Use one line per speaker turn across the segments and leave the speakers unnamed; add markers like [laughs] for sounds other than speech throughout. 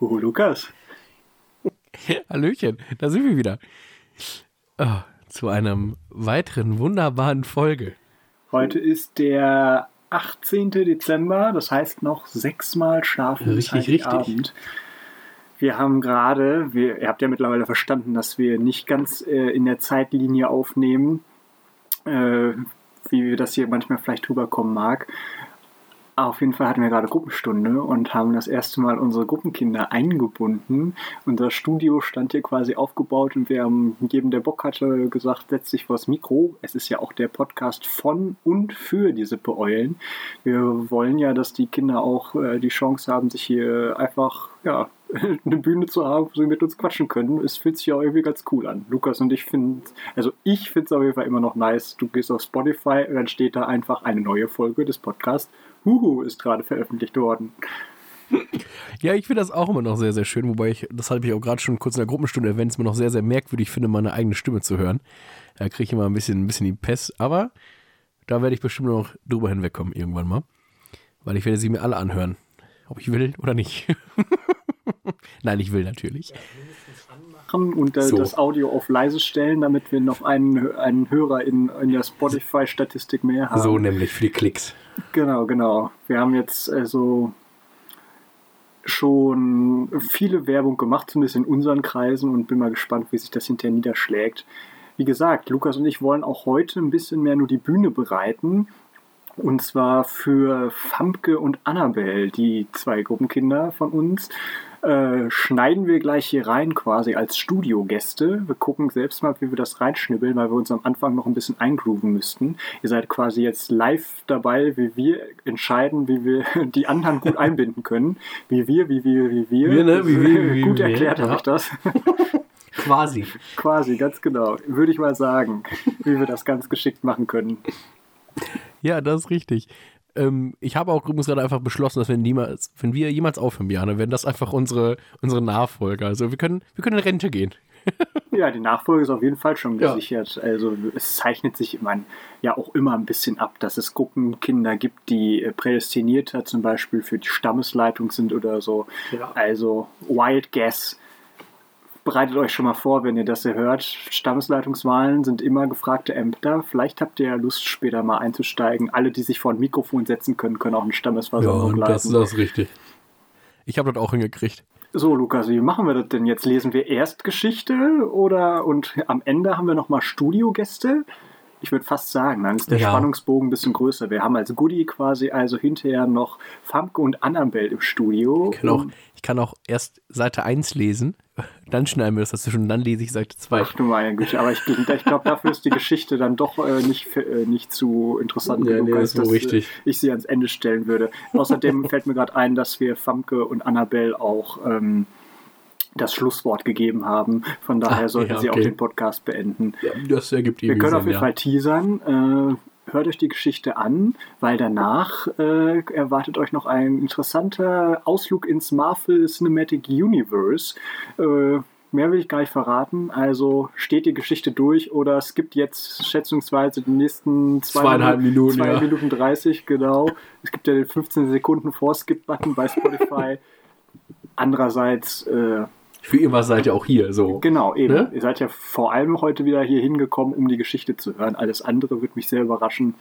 Huhu,
Lukas. [laughs]
Hallöchen, da sind wir wieder. Oh, zu einem weiteren wunderbaren Folge.
Heute ist der 18. Dezember, das heißt noch sechsmal schlafen
bis richtig,
Abend. Wir haben gerade, wir, ihr habt ja mittlerweile verstanden, dass wir nicht ganz äh, in der Zeitlinie aufnehmen, äh, wie das hier manchmal vielleicht rüberkommen mag. Auf jeden Fall hatten wir gerade Gruppenstunde und haben das erste Mal unsere Gruppenkinder eingebunden. Unser Studio stand hier quasi aufgebaut und wir haben jedem, der Bock hatte, gesagt, setz dich vors Mikro. Es ist ja auch der Podcast von und für die Sippe Eulen. Wir wollen ja, dass die Kinder auch äh, die Chance haben, sich hier einfach, ja, [laughs] eine Bühne zu haben, wo sie mit uns quatschen können. Es fühlt sich ja irgendwie ganz cool an. Lukas und ich finden, also ich finde es auf jeden Fall immer noch nice. Du gehst auf Spotify und dann steht da einfach eine neue Folge des Podcasts Huhu ist gerade veröffentlicht worden.
Ja, ich finde das auch immer noch sehr, sehr schön, wobei ich, das habe ich auch gerade schon kurz in der Gruppenstunde erwähnt, es mir noch sehr, sehr merkwürdig finde, meine eigene Stimme zu hören. Da kriege ich immer ein bisschen, ein bisschen die Pest, aber da werde ich bestimmt noch drüber hinwegkommen irgendwann mal. Weil ich werde sie mir alle anhören. Ob ich will oder nicht. [laughs] Nein, ich will natürlich.
und äh, so. das Audio auf leise stellen, damit wir noch einen, einen Hörer in, in der Spotify-Statistik mehr haben.
So nämlich für die Klicks.
Genau, genau. Wir haben jetzt also schon viele Werbung gemacht, zumindest in unseren Kreisen und bin mal gespannt, wie sich das hinterher niederschlägt. Wie gesagt, Lukas und ich wollen auch heute ein bisschen mehr nur die Bühne bereiten. Und zwar für Famke und Annabelle, die zwei Gruppenkinder von uns. Äh, schneiden wir gleich hier rein quasi als Studiogäste. Wir gucken selbst mal, wie wir das reinschnibbeln, weil wir uns am Anfang noch ein bisschen eingrooven müssten. Ihr seid quasi jetzt live dabei, wie wir entscheiden, wie wir [laughs] die anderen gut [laughs] einbinden können. Wie wir, wie wir, wie wir.
wir ne? wie, wie, wie,
gut erklärt habe ich das. [laughs]
Quasi.
Quasi, ganz genau. Würde ich mal sagen, wie wir das ganz geschickt machen können.
Ja, das ist richtig. Ähm, ich habe auch übrigens gerade einfach beschlossen, dass wenn, niemals, wenn wir jemals aufhören, Björn, werden das einfach unsere, unsere Nachfolger. Also wir können, wir können in Rente gehen. [laughs]
ja, die Nachfolge ist auf jeden Fall schon gesichert. Ja. Also es zeichnet sich ich meine, ja auch immer ein bisschen ab, dass es Gruppenkinder gibt, die äh, prädestinierter zum Beispiel für die Stammesleitung sind oder so. Ja. Also Wild Guess bereitet euch schon mal vor, wenn ihr das hier hört. Stammesleitungswahlen sind immer gefragte Ämter. Vielleicht habt ihr ja Lust, später mal einzusteigen. Alle, die sich vor ein Mikrofon setzen können, können auch eine Stammesversammlung
ja, leiten. Das, das ist richtig. Ich habe das auch hingekriegt.
So, Lukas, wie machen wir das denn jetzt? Lesen wir erst Geschichte oder und am Ende haben wir nochmal Studiogäste? Ich würde fast sagen, dann ist der ja. Spannungsbogen ein bisschen größer. Wir haben als Goodie quasi also hinterher noch Famke und Annabelle im Studio.
Ich kann auch, ich kann auch erst Seite 1 lesen [laughs] dann schneiden wir das dazwischen, dann lese ich Seite 2.
Ach du meine Güte, aber ich, ich glaube, dafür ist die Geschichte dann doch äh, nicht, äh, nicht zu interessant
ja, genug, nee, als dass
äh, ich sie ans Ende stellen würde. Außerdem fällt mir gerade ein, dass wir Famke und Annabelle auch ähm, das Schlusswort gegeben haben. Von daher Ach, sollten ja, okay. sie auch den Podcast beenden.
Ja, das ergibt
Wir können Sinn, auf jeden Fall teasern. Äh, hört euch die Geschichte an, weil danach äh, erwartet euch noch ein interessanter Ausflug ins Marvel Cinematic Universe. Äh, mehr will ich gar nicht verraten. Also steht die Geschichte durch oder es gibt jetzt schätzungsweise die nächsten
zwei zweieinhalb Minuten,
zwei
ja.
Minuten 30, genau. Es gibt ja den 15 Sekunden Vorskip-Button bei Spotify. [laughs] Andererseits äh,
für irgendwas seid ihr auch hier. So.
Genau, eben. Ne? Ihr seid ja vor allem heute wieder hier hingekommen, um die Geschichte zu hören. Alles andere wird mich sehr überraschen.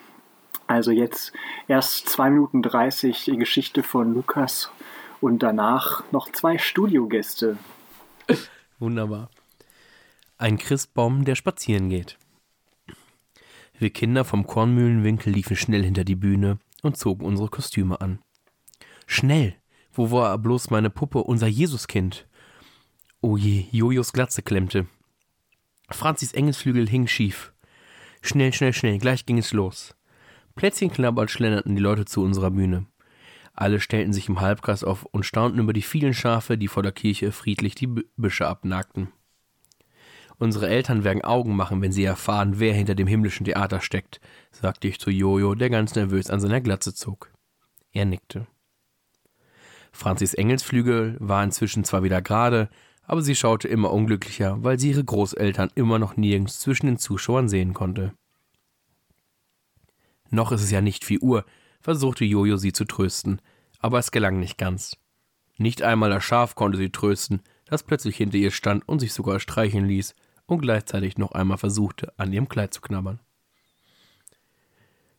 Also jetzt erst 2 Minuten 30 die Geschichte von Lukas und danach noch zwei Studiogäste. [laughs]
Wunderbar. Ein Christbaum, der spazieren geht. Wir Kinder vom Kornmühlenwinkel liefen schnell hinter die Bühne und zogen unsere Kostüme an. Schnell! Wo war bloß meine Puppe, unser Jesuskind? Oh je, Jojos Glatze klemmte. Franzis Engelsflügel hing schief. Schnell, schnell, schnell, gleich ging es los. Plätzchen knabbert schlenderten die Leute zu unserer Bühne. Alle stellten sich im Halbkreis auf und staunten über die vielen Schafe, die vor der Kirche friedlich die Büsche abnagten. Unsere Eltern werden Augen machen, wenn sie erfahren, wer hinter dem himmlischen Theater steckt, sagte ich zu Jojo, der ganz nervös an seiner Glatze zog. Er nickte. Franzis Engelsflügel war inzwischen zwar wieder gerade, aber sie schaute immer unglücklicher, weil sie ihre Großeltern immer noch nirgends zwischen den Zuschauern sehen konnte. Noch ist es ja nicht vier Uhr, versuchte Jojo sie zu trösten, aber es gelang nicht ganz. Nicht einmal das Schaf konnte sie trösten, das plötzlich hinter ihr stand und sich sogar streicheln ließ und gleichzeitig noch einmal versuchte, an ihrem Kleid zu knabbern.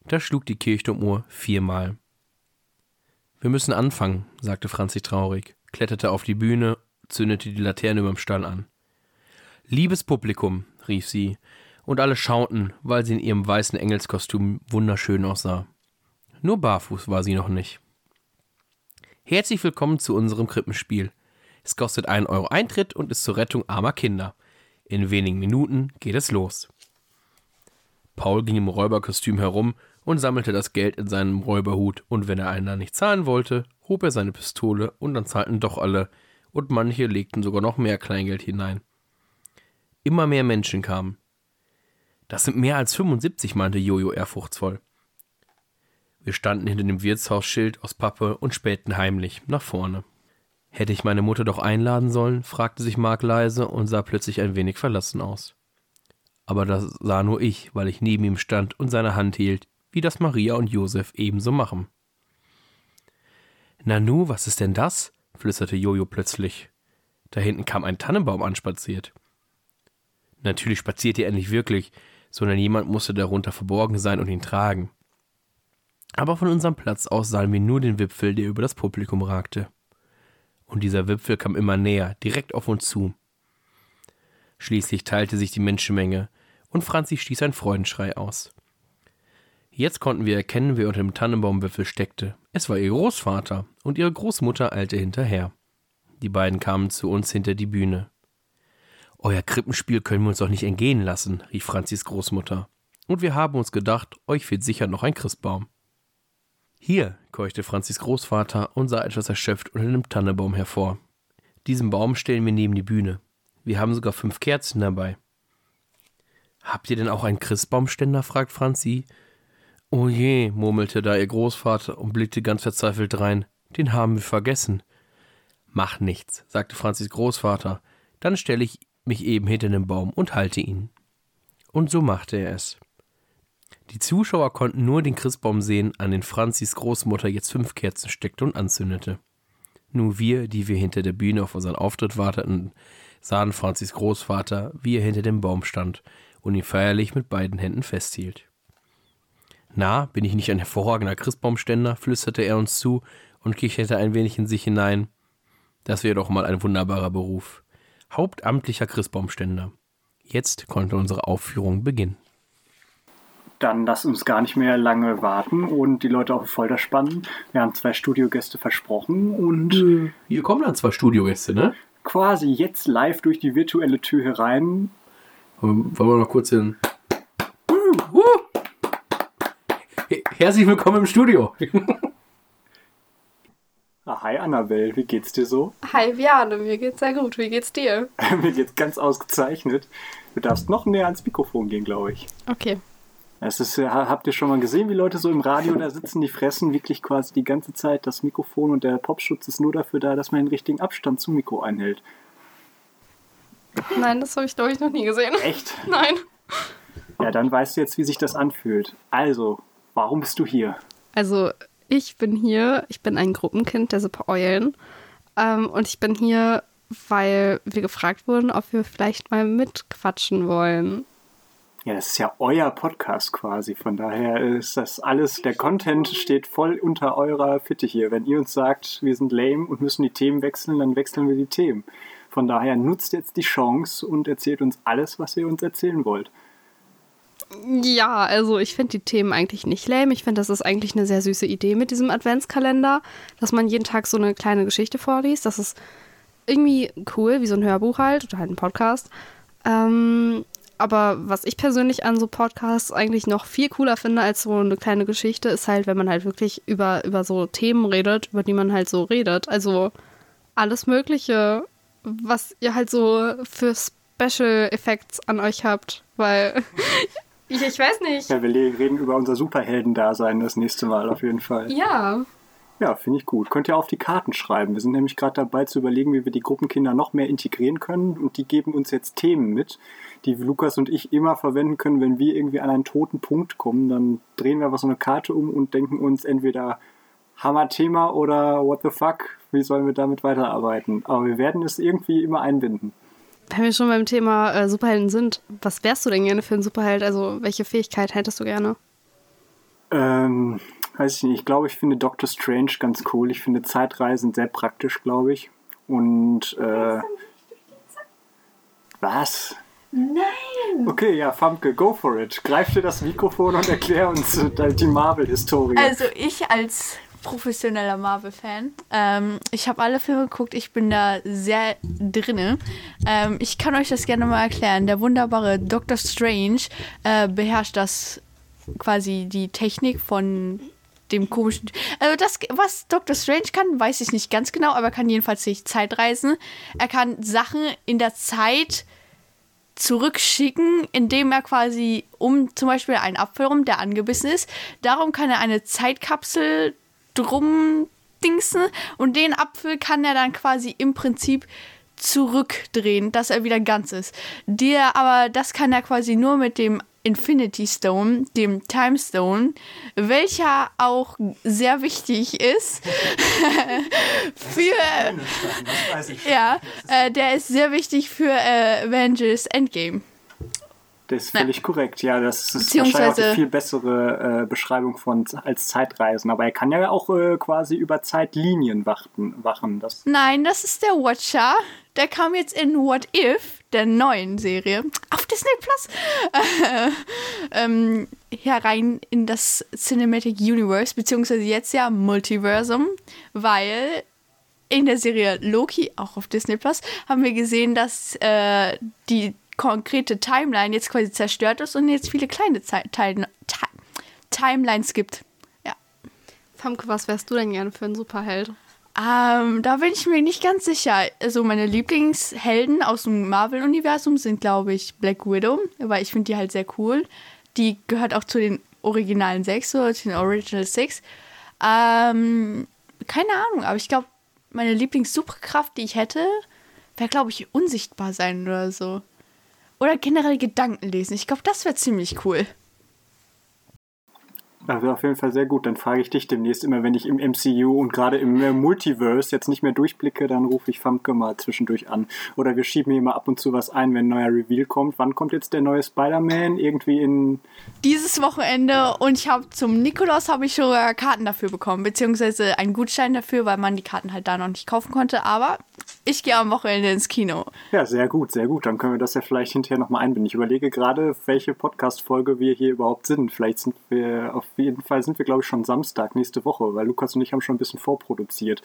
Da schlug die Kirchturmuhr viermal. Wir müssen anfangen, sagte Franzi traurig, kletterte auf die Bühne, zündete die Laterne überm Stall an. Liebes Publikum, rief sie, und alle schauten, weil sie in ihrem weißen Engelskostüm wunderschön aussah. Nur barfuß war sie noch nicht. Herzlich willkommen zu unserem Krippenspiel. Es kostet 1 Euro Eintritt und ist zur Rettung armer Kinder. In wenigen Minuten geht es los. Paul ging im Räuberkostüm herum und sammelte das Geld in seinem Räuberhut, und wenn er einer nicht zahlen wollte, hob er seine Pistole und dann zahlten doch alle, und manche legten sogar noch mehr Kleingeld hinein. Immer mehr Menschen kamen. Das sind mehr als 75, meinte Jojo ehrfurchtsvoll. Wir standen hinter dem Wirtshausschild aus Pappe und spähten heimlich nach vorne. Hätte ich meine Mutter doch einladen sollen? fragte sich Mark leise und sah plötzlich ein wenig verlassen aus. Aber das sah nur ich, weil ich neben ihm stand und seine Hand hielt, wie das Maria und Josef ebenso machen. Nanu, was ist denn das? Flüsterte Jojo plötzlich. Da hinten kam ein Tannenbaum anspaziert. Natürlich spazierte er nicht wirklich, sondern jemand musste darunter verborgen sein und ihn tragen. Aber von unserem Platz aus sahen wir nur den Wipfel, der über das Publikum ragte. Und dieser Wipfel kam immer näher, direkt auf uns zu. Schließlich teilte sich die Menschenmenge, und Franzi stieß ein Freudenschrei aus. Jetzt konnten wir erkennen, wer unter dem Tannenbaumwipfel steckte. Es war ihr Großvater, und ihre Großmutter eilte hinterher. Die beiden kamen zu uns hinter die Bühne. Euer Krippenspiel können wir uns doch nicht entgehen lassen, rief Franzis Großmutter. Und wir haben uns gedacht, euch fehlt sicher noch ein Christbaum. Hier, keuchte Franzis Großvater und sah etwas erschöpft unter dem Tannebaum hervor. Diesen Baum stellen wir neben die Bühne. Wir haben sogar fünf Kerzen dabei. Habt ihr denn auch einen Christbaumständer? fragt Franzi. Oh je, murmelte da ihr Großvater und blickte ganz verzweifelt drein. Den haben wir vergessen. Mach nichts, sagte Franzis Großvater. Dann stelle ich mich eben hinter den Baum und halte ihn. Und so machte er es. Die Zuschauer konnten nur den Christbaum sehen, an den Franzis Großmutter jetzt fünf Kerzen steckte und anzündete. Nur wir, die wir hinter der Bühne auf unseren Auftritt warteten, sahen Franzis Großvater, wie er hinter dem Baum stand und ihn feierlich mit beiden Händen festhielt. Na, bin ich nicht ein hervorragender Christbaumständer? flüsterte er uns zu und kicherte ein wenig in sich hinein. Das wäre doch mal ein wunderbarer Beruf. Hauptamtlicher Christbaumständer. Jetzt konnte unsere Aufführung beginnen.
Dann lass uns gar nicht mehr lange warten und die Leute auf die Folter spannen. Wir haben zwei Studiogäste versprochen und.
Hier kommen dann zwei Studiogäste, ne?
Quasi jetzt live durch die virtuelle Tür herein.
Wollen wir noch kurz hin. Herzlich willkommen im Studio.
Ah, hi Annabelle, wie geht's dir so?
Hi Viane, mir geht's sehr gut. Wie geht's dir? [laughs]
mir geht's ganz ausgezeichnet. Du darfst noch näher ans Mikrofon gehen, glaube ich.
Okay.
Es ist, habt ihr schon mal gesehen, wie Leute so im Radio da sitzen, die fressen wirklich quasi die ganze Zeit das Mikrofon und der Popschutz ist nur dafür da, dass man den richtigen Abstand zum Mikro einhält.
Nein, das habe ich glaube ich noch nie gesehen.
Echt?
Nein.
Ja, dann weißt du jetzt, wie sich das anfühlt. Also, warum bist du hier?
Also, ich bin hier, ich bin ein Gruppenkind der Super Eulen ähm, und ich bin hier, weil wir gefragt wurden, ob wir vielleicht mal mitquatschen wollen.
Ja, das ist ja euer Podcast quasi. Von daher ist das alles, der Content steht voll unter eurer Fitte hier. Wenn ihr uns sagt, wir sind lame und müssen die Themen wechseln, dann wechseln wir die Themen. Von daher nutzt jetzt die Chance und erzählt uns alles, was ihr uns erzählen wollt.
Ja, also ich finde die Themen eigentlich nicht lame. Ich finde, das ist eigentlich eine sehr süße Idee mit diesem Adventskalender, dass man jeden Tag so eine kleine Geschichte vorliest. Das ist irgendwie cool, wie so ein Hörbuch halt oder halt ein Podcast. Ähm, aber was ich persönlich an so Podcasts eigentlich noch viel cooler finde als so eine kleine Geschichte, ist halt, wenn man halt wirklich über, über so Themen redet, über die man halt so redet. Also alles Mögliche, was ihr halt so für Special Effects an euch habt. Weil [laughs] [laughs] ich, ich weiß nicht.
Ja, wir reden über unser Superhelden-Dasein das nächste Mal auf jeden Fall.
Ja.
Ja, finde ich gut. Könnt ihr auf die Karten schreiben. Wir sind nämlich gerade dabei zu überlegen, wie wir die Gruppenkinder noch mehr integrieren können. Und die geben uns jetzt Themen mit, die Lukas und ich immer verwenden können, wenn wir irgendwie an einen toten Punkt kommen. Dann drehen wir einfach so eine Karte um und denken uns entweder Hammer-Thema oder what the fuck? Wie sollen wir damit weiterarbeiten? Aber wir werden es irgendwie immer einbinden.
Wenn wir schon beim Thema äh, Superhelden sind, was wärst du denn gerne für einen Superheld? Also, welche Fähigkeit hättest du gerne?
Ähm, weiß ich nicht. Ich glaube, ich finde Doctor Strange ganz cool. Ich finde Zeitreisen sehr praktisch, glaube ich. Und, äh, was?
Nein!
Okay, ja, Famke, go for it. Greif dir das Mikrofon und erklär uns äh, die Marvel-Historie.
Also ich als professioneller Marvel-Fan, ähm, ich habe alle Filme geguckt, ich bin da sehr drinne. Ähm, ich kann euch das gerne mal erklären. Der wunderbare Doctor Strange äh, beherrscht das quasi die Technik von dem komischen. Also das, was Doctor Strange kann, weiß ich nicht ganz genau, aber er kann jedenfalls nicht Zeitreisen. Er kann Sachen in der Zeit zurückschicken, indem er quasi um zum Beispiel einen Apfel rum, der angebissen ist, darum kann er eine Zeitkapsel drum dingsen und den Apfel kann er dann quasi im Prinzip zurückdrehen, dass er wieder ganz ist. Der, aber das kann er quasi nur mit dem Infinity Stone, dem Time Stone, welcher auch sehr wichtig ist [laughs] für ja, äh, der ist sehr wichtig für äh, Avengers Endgame.
Das ist völlig korrekt, ja. Das ist wahrscheinlich auch die viel bessere äh, Beschreibung von als Zeitreisen. Aber er kann ja auch äh, quasi über Zeitlinien wachen. wachen. Das,
Nein, das ist der Watcher. Der kam jetzt in What If, der neuen Serie, auf Disney Plus, äh, [laughs] ähm, herein in das Cinematic Universe, beziehungsweise jetzt ja Multiversum, weil in der Serie Loki, auch auf Disney Plus, haben wir gesehen, dass äh, die konkrete Timeline jetzt quasi zerstört ist und jetzt viele kleine Zeit Teil Ti- Timelines gibt. Ja.
Famke, was wärst du denn gerne für einen Superheld?
Ähm, da bin ich mir nicht ganz sicher. Also meine Lieblingshelden aus dem Marvel-Universum sind, glaube ich, Black Widow, weil ich finde die halt sehr cool. Die gehört auch zu den originalen sechs oder zu den Original Six. Ähm, keine Ahnung, aber ich glaube, meine Lieblings-Superkraft, die ich hätte, wäre, glaube ich, unsichtbar sein oder so. Oder generell Gedanken lesen. Ich glaube, das wäre ziemlich cool.
Das wäre auf jeden Fall sehr gut. Dann frage ich dich demnächst immer, wenn ich im MCU und gerade im äh, Multiverse jetzt nicht mehr durchblicke, dann rufe ich Famke mal zwischendurch an. Oder wir schieben hier mal ab und zu was ein, wenn ein neuer Reveal kommt. Wann kommt jetzt der neue Spider-Man? Irgendwie in
dieses Wochenende und ich habe zum Nikolaus habe ich schon Karten dafür bekommen, beziehungsweise einen Gutschein dafür, weil man die Karten halt da noch nicht kaufen konnte. Aber ich gehe am Wochenende ins Kino.
Ja, sehr gut, sehr gut. Dann können wir das ja vielleicht hinterher nochmal einbinden. Ich überlege gerade, welche Podcast-Folge wir hier überhaupt sind. Vielleicht sind wir, auf jeden Fall sind wir, glaube ich, schon Samstag nächste Woche, weil Lukas und ich haben schon ein bisschen vorproduziert.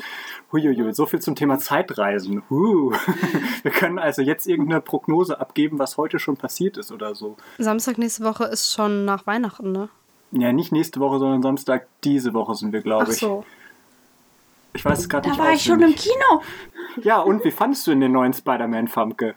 Huiuiui, so viel zum Thema Zeitreisen. Huh. [laughs] Wir können also jetzt irgendeine Prognose abgeben, was heute schon passiert ist oder so.
Samstag nächste Woche ist schon nach Weihnachten, ne?
Ja, nicht nächste Woche, sondern Samstag diese Woche sind wir, glaube
Ach
ich.
so.
Ich weiß es gerade
Da
nicht
war ich schon im. Kino.
Ja, und wie fandest du denn den neuen Spider-Man, Famke?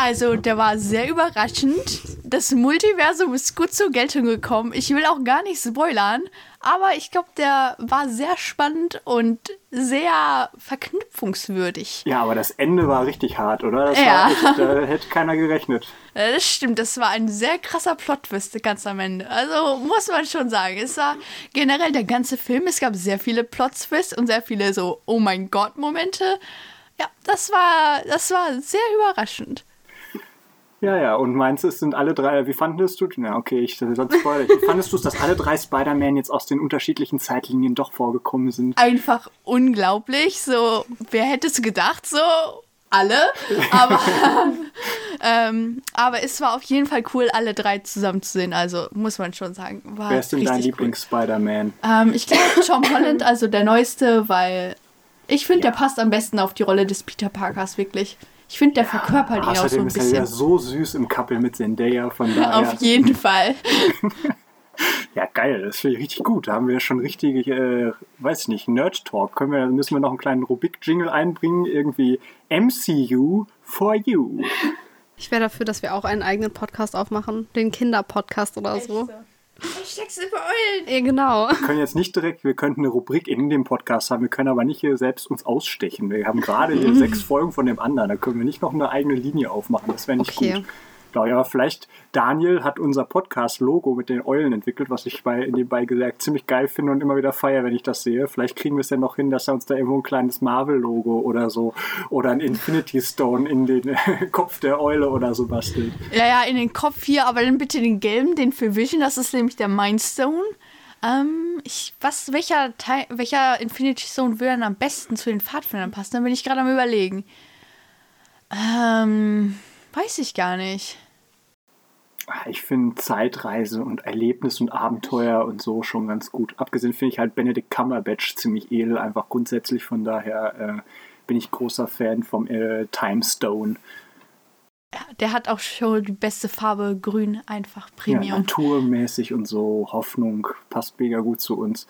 Also, der war sehr überraschend. Das Multiversum ist gut zur Geltung gekommen. Ich will auch gar nicht spoilern, aber ich glaube, der war sehr spannend und sehr verknüpfungswürdig.
Ja, aber das Ende war richtig hart, oder? Das
Ja.
war echt, da hätte keiner gerechnet. [laughs]
Äh, Das stimmt, das war ein sehr krasser Plot-Twist ganz am Ende. Also muss man schon sagen, es war generell der ganze Film, es gab sehr viele Plot-Twists und sehr viele so Oh mein Gott-Momente. Ja, das war, das war sehr überraschend.
Ja, ja, und meinst du, es sind alle drei, wie fandest du, na okay, ich sonst spoilere ich. Wie fandest du es, dass alle drei Spider-Man jetzt aus den unterschiedlichen Zeitlinien doch vorgekommen sind?
Einfach unglaublich. So, wer hätte es gedacht? So, alle. Aber, [laughs] ähm, aber es war auf jeden Fall cool, alle drei zusammen zu sehen. Also muss man schon sagen. War
Wer ist denn dein
richtig cool.
Lieblings-Spider-Man?
Ähm, ich glaube Tom Holland, also der neueste, weil ich finde, der passt am besten auf die Rolle des Peter Parkers, wirklich. Ich finde, der verkörpert ihn auch so
Außerdem
ein
ist er ja
bisschen.
so süß im Couple mit Zendaya, von [laughs] daher.
Auf jeden Fall. [laughs]
Ja, geil, das finde ich richtig gut. Da haben wir schon richtig, äh, weiß ich nicht, Nerd-Talk. Können wir, müssen wir noch einen kleinen Rubik-Jingle einbringen? Irgendwie MCU for you.
Ich wäre dafür, dass wir auch einen eigenen Podcast aufmachen. Den Kinder-Podcast oder so.
Hashtag überall.
Ja, genau.
Wir können jetzt nicht direkt, wir könnten eine Rubrik in dem Podcast haben, wir können aber nicht hier selbst uns ausstechen. Wir haben gerade hier [laughs] sechs Folgen von dem anderen, da können wir nicht noch eine eigene Linie aufmachen. Das wäre nicht
Okay.
gut. Aber vielleicht Daniel hat unser Podcast-Logo mit den Eulen entwickelt, was ich bei nebenbei gesagt ziemlich geil finde und immer wieder feiere, wenn ich das sehe. Vielleicht kriegen wir es ja noch hin, dass er uns da irgendwo ein kleines Marvel-Logo oder so oder ein Infinity Stone in den [laughs] Kopf der Eule oder so bastelt.
Ja, ja, in den Kopf hier, aber dann bitte den gelben, den für Vision, das ist nämlich der Mindstone. Ähm, ich, was, welcher Teil, welcher Infinity Stone würde dann am besten zu den Pfadfindern passen? Dann bin ich gerade am überlegen. Ähm, weiß ich gar nicht.
Ich finde Zeitreise und Erlebnis und Abenteuer und so schon ganz gut. Abgesehen finde ich halt Benedict Cumberbatch ziemlich edel, einfach grundsätzlich. Von daher äh, bin ich großer Fan vom äh, Time Stone.
Ja, der hat auch schon die beste Farbe grün, einfach
Ja,
Premium.
naturmäßig und so Hoffnung passt mega gut zu uns.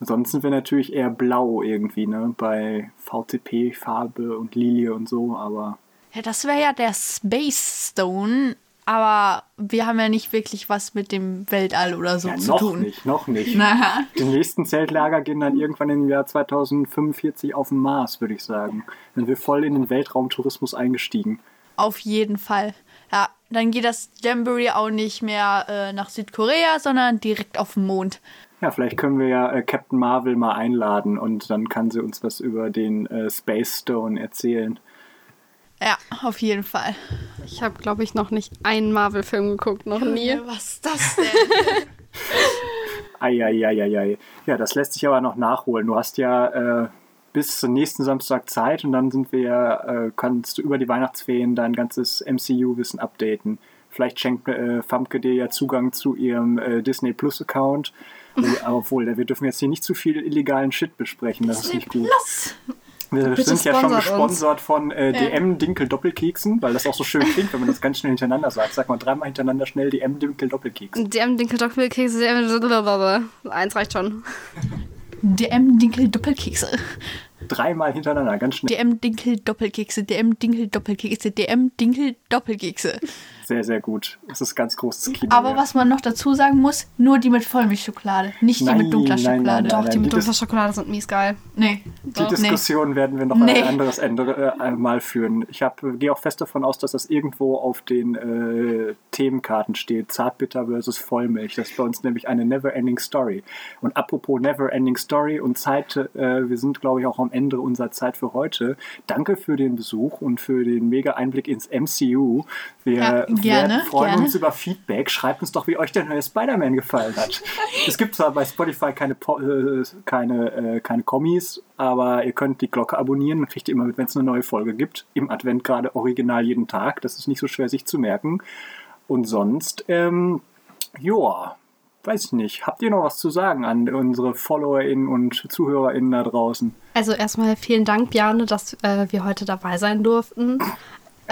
Ansonsten sind wir natürlich eher blau irgendwie, ne? Bei VTP-Farbe und Lilie und so, aber
Ja, das wäre ja der Space Stone, aber wir haben ja nicht wirklich was mit dem Weltall oder so
ja,
zu
noch
tun.
nicht, noch nicht. [laughs]
Na,
Die nächsten Zeltlager gehen dann irgendwann im Jahr 2045 auf den Mars, würde ich sagen. Dann sind wir voll in den Weltraumtourismus eingestiegen.
auf jeden Fall. Ja, dann geht das Jamboree auch nicht mehr äh, nach Südkorea, sondern direkt auf den Mond.
Ja, vielleicht können wir ja äh, Captain Marvel mal einladen und dann kann sie uns was über den äh, Space Stone erzählen.
Ja, auf jeden Fall.
Ich habe, glaube ich, noch nicht einen Marvel-Film geguckt, noch nie.
Was ist das denn? [laughs]
Eieieiei. Ja, das lässt sich aber noch nachholen. Du hast ja äh, bis zum nächsten Samstag Zeit und dann sind wir, äh, kannst du über die Weihnachtsferien dein ganzes MCU-Wissen updaten. Vielleicht schenkt äh, Famke dir ja Zugang zu ihrem äh, Disney Plus Account. [laughs] Obwohl, wir dürfen jetzt hier nicht zu viel illegalen Shit besprechen, das ist nicht gut.
Plus.
Wir
Bitte
sind ja schon
sponsert uns.
gesponsert von äh, DM Dinkel Doppelkeksen, weil das auch so schön klingt, wenn man das ganz schnell hintereinander sagt. Sag mal dreimal hintereinander schnell DM Dinkel Doppelkeks.
DM Dinkel Doppelkekse, DM Eins reicht schon.
DM Dinkel Doppelkekse.
Dreimal hintereinander, ganz schnell.
DM Dinkel Doppelkekse. DM Dinkel Doppelkekse. DM Dinkel Doppelkekse.
Sehr, sehr gut. Das ist ganz großes Kino.
Aber
ja.
was man noch dazu sagen muss, nur die mit Vollmilchschokolade, nicht die
Nein,
mit dunkler
nein,
Schokolade.
nein.
Doch, die
die
mit dunkler Schokolade sind mies geil.
Nee.
Die
Nee.
Diskussion werden wir noch
Nee.
ein anderes Ende äh, mal führen. Ich gehe auch fest davon aus, dass das irgendwo auf den äh, Themenkarten steht. Zartbitter versus Vollmilch. Das ist bei uns nämlich eine Never-Ending Story. Und apropos Never-Ending Story und Zeit, äh, wir sind, glaube ich, auch am Ende unserer Zeit für heute. Danke für den Besuch und für den mega Einblick ins MCU. Wir
Ja, gerne,
werden, freuen
gerne.
uns über Feedback. Schreibt uns doch, wie euch der neue Spider-Man gefallen hat. [laughs] es gibt zwar bei Spotify keine, Po- äh, keine, äh, keine Kommis, aber ihr könnt die Glocke abonnieren und kriegt ihr immer mit, wenn es eine neue Folge gibt. Im Advent gerade original jeden Tag. Das ist nicht so schwer, sich zu merken. Und sonst, ähm, joa, weiß ich nicht. Habt ihr noch was zu sagen an unsere FollowerInnen und ZuhörerInnen da draußen?
Also erstmal vielen Dank, Bjarne, dass äh, wir heute dabei sein durften.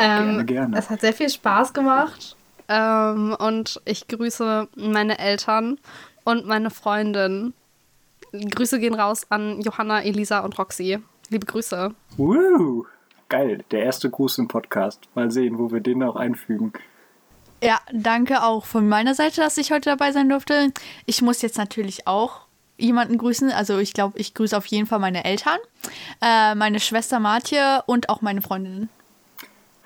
Ähm,
Gerne, gerne.
Es hat sehr viel Spaß gemacht. Ähm, und ich grüße meine Eltern und meine Freundin. Grüße gehen raus an Johanna, Elisa und Roxy. Liebe Grüße.
Woo! Geil, der erste Gruß im Podcast. Mal sehen, wo wir den auch einfügen.
Ja, danke auch von meiner Seite, dass ich heute dabei sein durfte. Ich muss jetzt natürlich auch jemanden grüßen. Also ich glaube, ich grüße auf jeden Fall meine Eltern, äh, meine Schwester Martje und auch meine Freundinnen.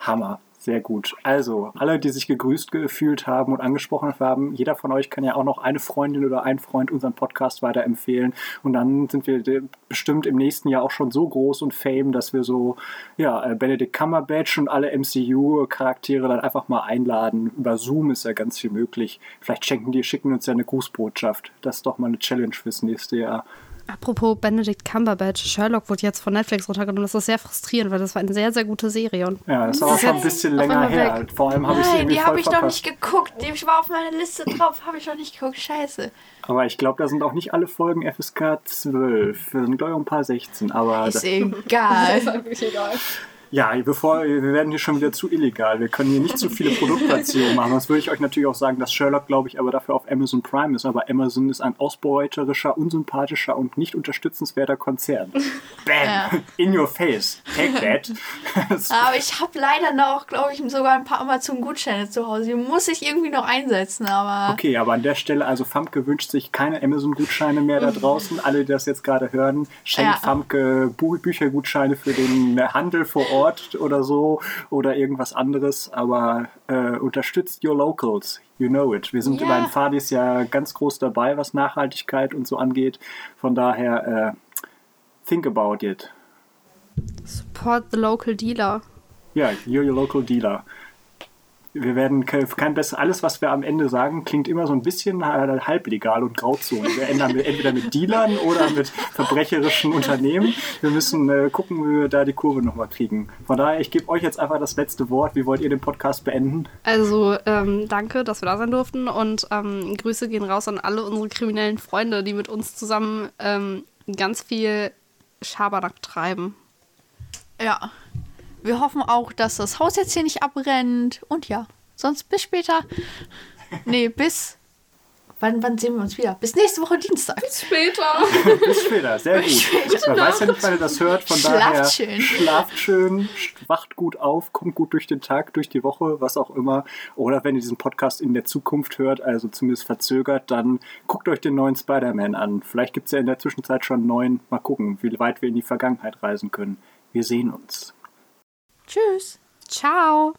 Hammer, sehr gut. Also, alle, die sich gegrüßt gefühlt haben und angesprochen haben, jeder von euch kann ja auch noch eine Freundin oder einen Freund unseren Podcast weiterempfehlen. Und dann sind wir bestimmt im nächsten Jahr auch schon so groß und fame, dass wir so, ja, äh, Benedict Cumberbatch und alle MCU-Charaktere dann einfach mal einladen. Über Zoom ist ja ganz viel möglich. Vielleicht schenken die, schicken uns ja eine Grußbotschaft. Das ist doch mal eine Challenge fürs nächste Jahr.
Apropos Benedict Cumberbatch, Sherlock wurde jetzt von Netflix runtergenommen. Das ist sehr frustrierend, weil das war eine sehr, sehr gute Serie. Und
Ja, das ist aber schon ein bisschen länger her.
weg.
Vor allem habe ich sie
Nein,
irgendwie
die habe ich noch
verpasst.
nicht geguckt. Die war auf meiner Liste drauf, habe ich noch nicht geguckt. Scheiße.
Aber ich glaube, da sind auch nicht alle Folgen FSK 12. Da sind, glaube ich, auch ein paar 16. Aber
Ist
das,
egal. [laughs]
wirklich egal.
Ja, bevor wir werden hier schon wieder zu illegal. Wir können hier nicht zu viele Produktplatzierungen machen. Sonst würde ich euch natürlich auch sagen, dass Sherlock, glaube ich, aber dafür auf Amazon Prime ist. Aber Amazon ist ein ausbeuterischer, unsympathischer und nicht unterstützenswerter Konzern. [laughs] Bam!
Ja.
In your face. Take that. [laughs] [laughs]
Aber ich habe leider noch, glaube ich, sogar ein paar Amazon-Gutscheine zu Hause. Die muss ich irgendwie noch einsetzen, aber.
Okay, aber an der Stelle, also Famke wünscht sich keine Amazon-Gutscheine mehr da draußen. Alle, die das jetzt gerade hören, schenkt
Ja.
Famke Bu Büchergutscheine für den Handel vor Ort. Support oder so oder irgendwas anderes, aber äh, unterstützt your locals. You know it. Wir sind
Ja.
bei den Fadis ja ganz groß dabei, was Nachhaltigkeit und so angeht. Von daher, äh, think about it.
Support the local dealer.
Ja, you're your local dealer. Wir werden ke- kein besser. Alles, was wir am Ende sagen, klingt immer so ein bisschen äh, halblegal und Grauzone. Wir ändern mit, entweder mit Dealern oder mit verbrecherischen Unternehmen. Wir müssen äh, gucken, wie wir da die Kurve nochmal kriegen. Von daher, ich gebe euch jetzt einfach das letzte Wort. Wie wollt ihr den Podcast beenden?
Also ähm, danke, dass wir da sein durften und ähm, Grüße gehen raus an alle unsere kriminellen Freunde, die mit uns zusammen ähm, ganz viel Schabernack treiben.
Ja. Wir hoffen auch, dass das Haus jetzt hier nicht abbrennt. Und ja, sonst bis später. Nee, bis. Wann, wann sehen wir uns wieder? Bis nächste Woche Dienstag.
Später. [laughs]
Bis später. Sehr gut. Man weiß ja nicht, wann ihr das hört. Von
Schlaft
daher,
schön.
schlaft schön, wacht gut auf, kommt gut durch den Tag, durch die Woche, was auch immer. Oder wenn ihr diesen Podcast in der Zukunft hört, also zumindest verzögert, dann guckt euch den neuen Spider-Man an. Vielleicht gibt es ja in der Zwischenzeit schon einen neuen. Mal gucken, wie weit wir in die Vergangenheit reisen können. Wir sehen uns.
Tschüss.
Ciao.